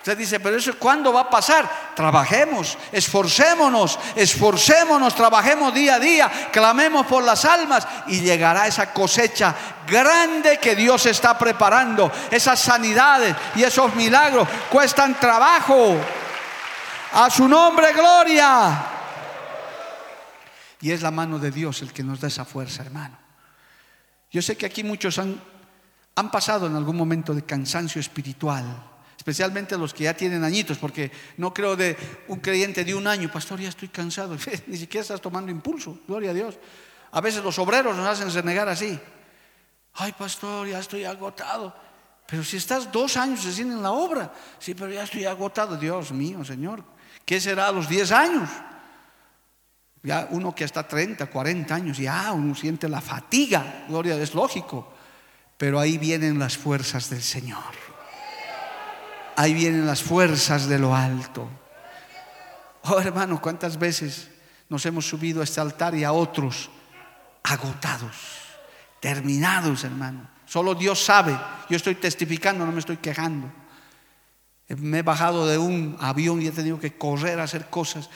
Usted dice, pero eso ¿cuándo va a pasar? Trabajemos, esforcémonos, esforcémonos, trabajemos día a día, clamemos por las almas y llegará esa cosecha grande que Dios está preparando. Esas sanidades y esos milagros cuestan trabajo. A su nombre, gloria. Y es la mano de Dios el que nos da esa fuerza, hermano. Yo sé que aquí muchos han, han pasado en algún momento de cansancio espiritual especialmente los que ya tienen añitos, porque no creo de un creyente de un año, pastor, ya estoy cansado, ni siquiera estás tomando impulso, gloria a Dios. A veces los obreros nos hacen renegar así, ay pastor, ya estoy agotado, pero si estás dos años recién en la obra, sí, pero ya estoy agotado, Dios mío, Señor, ¿qué será a los 10 años? Ya uno que está 30, 40 años, ya uno siente la fatiga, gloria, es lógico, pero ahí vienen las fuerzas del Señor ahí vienen las fuerzas de lo alto. Oh hermano, ¿cuántas veces nos hemos subido a este altar y a otros agotados, terminados, hermano? Solo Dios sabe. Yo estoy testificando, no me estoy quejando. Me he bajado de un avión y he tenido que correr a hacer cosas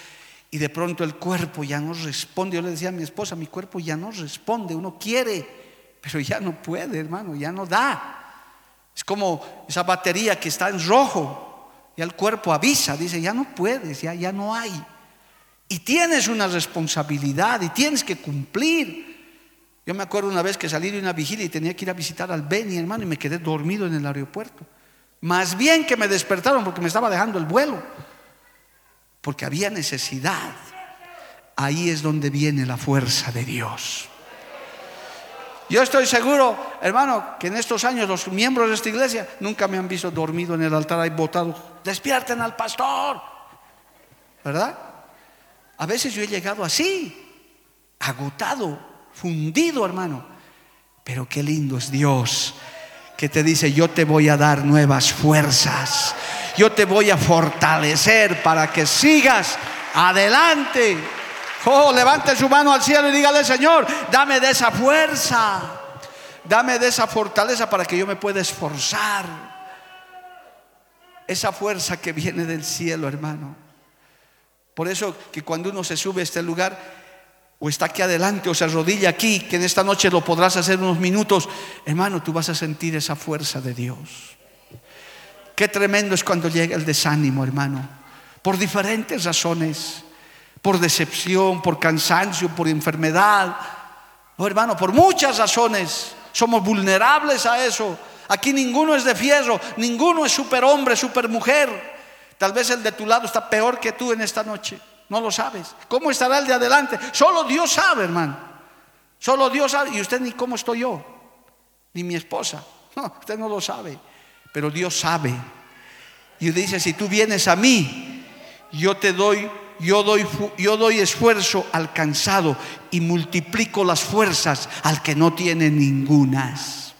y de pronto el cuerpo ya no responde. Yo le decía a mi esposa, mi cuerpo ya no responde, uno quiere, pero ya no puede, hermano, ya no da. Es como esa batería que está en rojo. Y el cuerpo avisa, dice, ya no puedes, ya, ya no hay. Y tienes una responsabilidad y tienes que cumplir. Yo me acuerdo una vez que salí de una vigilia y tenía que ir a visitar al Beni, hermano, y me quedé dormido en el aeropuerto. Más bien que me despertaron porque me estaba dejando el vuelo. Porque había necesidad. Ahí es donde viene la fuerza de Dios. Yo estoy seguro, hermano, que en estos años los miembros de esta iglesia nunca me han visto dormido en el altar ahí botado. Despierten al pastor. ¿Verdad? A veces yo he llegado así, agotado, fundido, hermano. Pero qué lindo es Dios que te dice, yo te voy a dar nuevas fuerzas. Yo te voy a fortalecer para que sigas adelante. Oh, levante su mano al cielo y dígale, Señor, dame de esa fuerza, dame de esa fortaleza para que yo me pueda esforzar. Esa fuerza que viene del cielo, hermano. Por eso que cuando uno se sube a este lugar, o está aquí adelante, o se arrodilla aquí, que en esta noche lo podrás hacer unos minutos, hermano, tú vas a sentir esa fuerza de Dios. Qué tremendo es cuando llega el desánimo, hermano, por diferentes razones, por decepción, por cansancio, por enfermedad, oh, hermano, por muchas razones. Somos vulnerables a eso. Aquí ninguno es de fierro, ninguno es superhombre, supermujer. Tal vez el de tu lado está peor que tú en esta noche. No lo sabes. ¿Cómo estará el de adelante? Solo Dios sabe, hermano. Solo Dios sabe. Y usted ni cómo estoy yo, ni mi esposa. No, usted no lo sabe. Pero Dios sabe. Y dice, si tú vienes a mí, yo te doy, yo doy, yo doy esfuerzo al cansado y multiplico las fuerzas al que no tiene ningunas.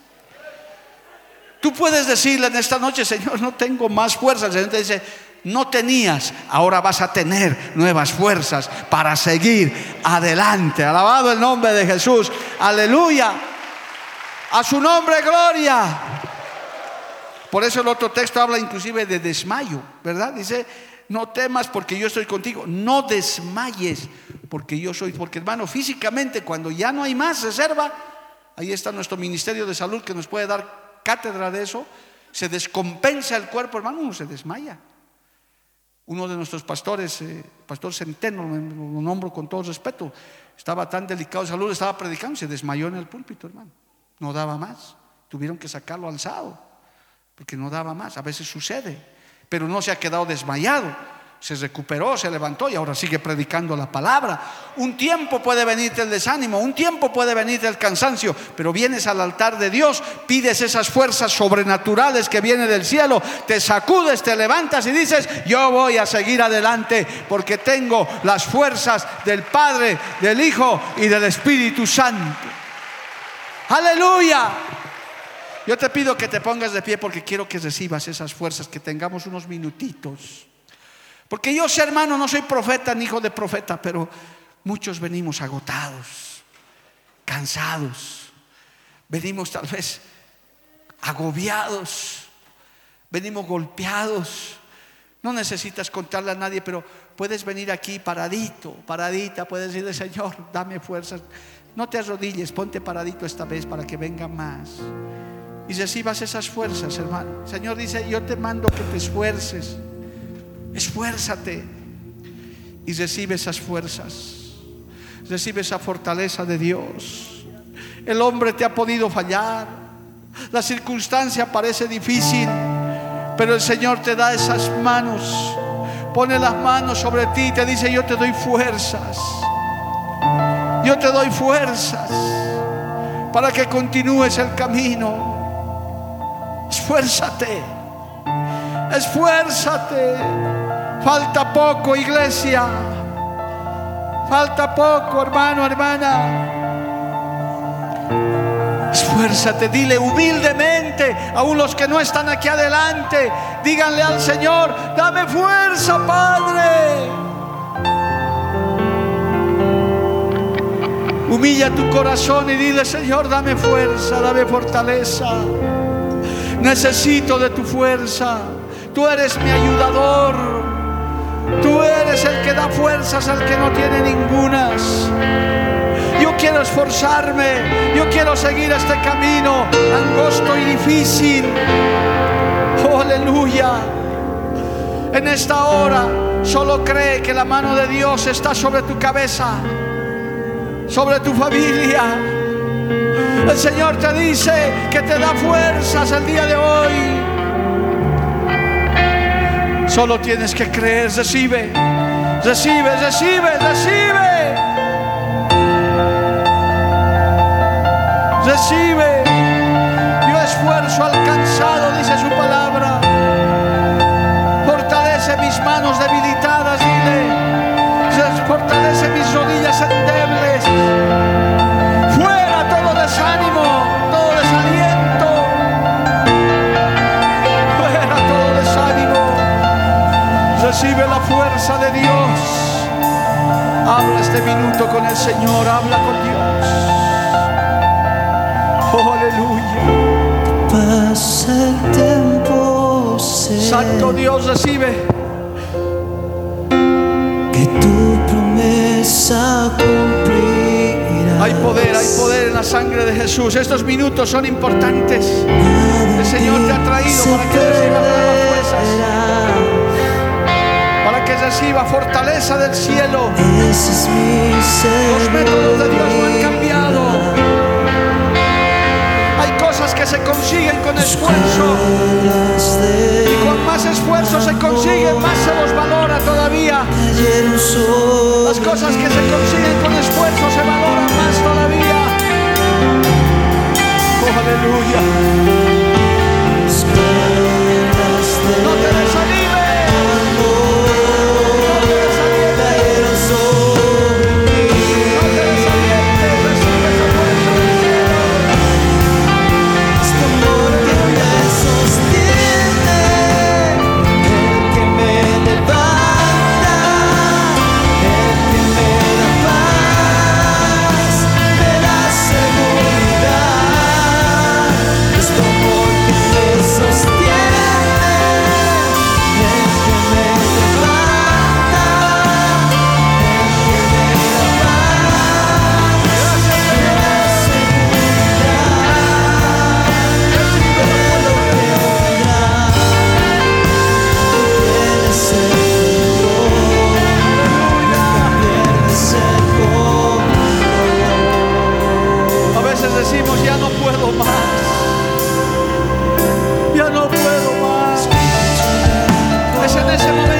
Tú puedes decirle en esta noche, Señor, no tengo más fuerzas. El Señor te dice, no tenías, ahora vas a tener nuevas fuerzas para seguir adelante. Alabado el nombre de Jesús. Aleluya. A su nombre, gloria. Por eso el otro texto habla inclusive de desmayo, ¿verdad? Dice, no temas porque yo estoy contigo. No desmayes porque yo soy. Porque hermano, físicamente cuando ya no hay más reserva, ahí está nuestro Ministerio de Salud que nos puede dar cátedra de eso. Se descompensa el cuerpo, hermano, uno se desmaya. Uno de nuestros pastores, eh, pastor Centeno, lo nombro con todo respeto, estaba tan delicado de salud, estaba predicando, se desmayó en el púlpito, hermano. No daba más. Tuvieron que sacarlo alzado, porque no daba más. A veces sucede, pero no se ha quedado desmayado se recuperó, se levantó y ahora sigue predicando la palabra. Un tiempo puede venirte el desánimo, un tiempo puede venirte el cansancio, pero vienes al altar de Dios, pides esas fuerzas sobrenaturales que vienen del cielo, te sacudes, te levantas y dices, yo voy a seguir adelante porque tengo las fuerzas del Padre, del Hijo y del Espíritu Santo. Aleluya. Yo te pido que te pongas de pie porque quiero que recibas esas fuerzas, que tengamos unos minutitos. Porque yo, hermano, no soy profeta ni hijo de profeta, pero muchos venimos agotados, cansados, venimos tal vez agobiados, venimos golpeados. No necesitas contarle a nadie, pero puedes venir aquí paradito, paradita, puedes decirle, Señor, dame fuerzas. No te arrodilles, ponte paradito esta vez para que venga más. Y recibas esas fuerzas, hermano. Señor dice, yo te mando que te esfuerces. Esfuérzate y recibe esas fuerzas. Recibe esa fortaleza de Dios. El hombre te ha podido fallar. La circunstancia parece difícil, pero el Señor te da esas manos. Pone las manos sobre ti y te dice, yo te doy fuerzas. Yo te doy fuerzas para que continúes el camino. Esfuérzate. Esfuérzate. Falta poco, iglesia. Falta poco, hermano, hermana. Esfuérzate, dile humildemente, aún los que no están aquí adelante, díganle al Señor, dame fuerza, Padre. Humilla tu corazón y dile, Señor, dame fuerza, dame fortaleza. Necesito de tu fuerza. Tú eres mi ayudador. Tú eres el que da fuerzas al que no tiene ningunas. Yo quiero esforzarme, yo quiero seguir este camino angosto y difícil. Oh, aleluya. En esta hora solo cree que la mano de Dios está sobre tu cabeza, sobre tu familia. El Señor te dice que te da fuerzas el día de hoy. Solo tienes que creer, recibe, recibe, recibe, recibe. Recibe. Yo esfuerzo alcanzado, dice su palabra. Fortalece mis manos debilitadas, dile. Fortalece mis rodillas endebles. Recibe la fuerza de Dios. Habla este minuto con el Señor, habla con Dios. Oh, aleluya. Pasa el tiempo. Santo Dios recibe. Que tu promesa cumplirá. Hay poder, hay poder en la sangre de Jesús. Estos minutos son importantes. El Señor te ha traído para que recibas nuevas fuerzas, reciba fortaleza del cielo. Los métodos de Dios no han cambiado. Hay cosas que se consiguen con esfuerzo. Y con más esfuerzo se consiguen, más se los valora todavía. Las cosas que se consiguen con esfuerzo se valoran más todavía. Oh, aleluya. Ese momento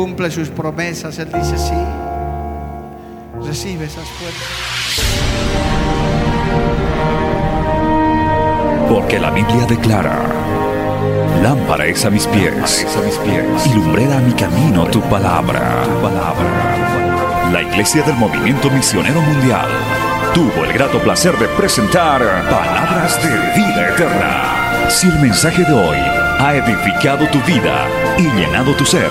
cumple sus promesas. Él dice sí. Recibe esas fuerzas. Porque la Biblia declara, lámpara es a mis pies, a mis pies, y lumbrera a mi camino tu palabra, tu palabra. La Iglesia del Movimiento Misionero Mundial tuvo el grato placer de presentar Palabras de Vida Eterna. Si el mensaje de hoy ha edificado tu vida y llenado tu ser,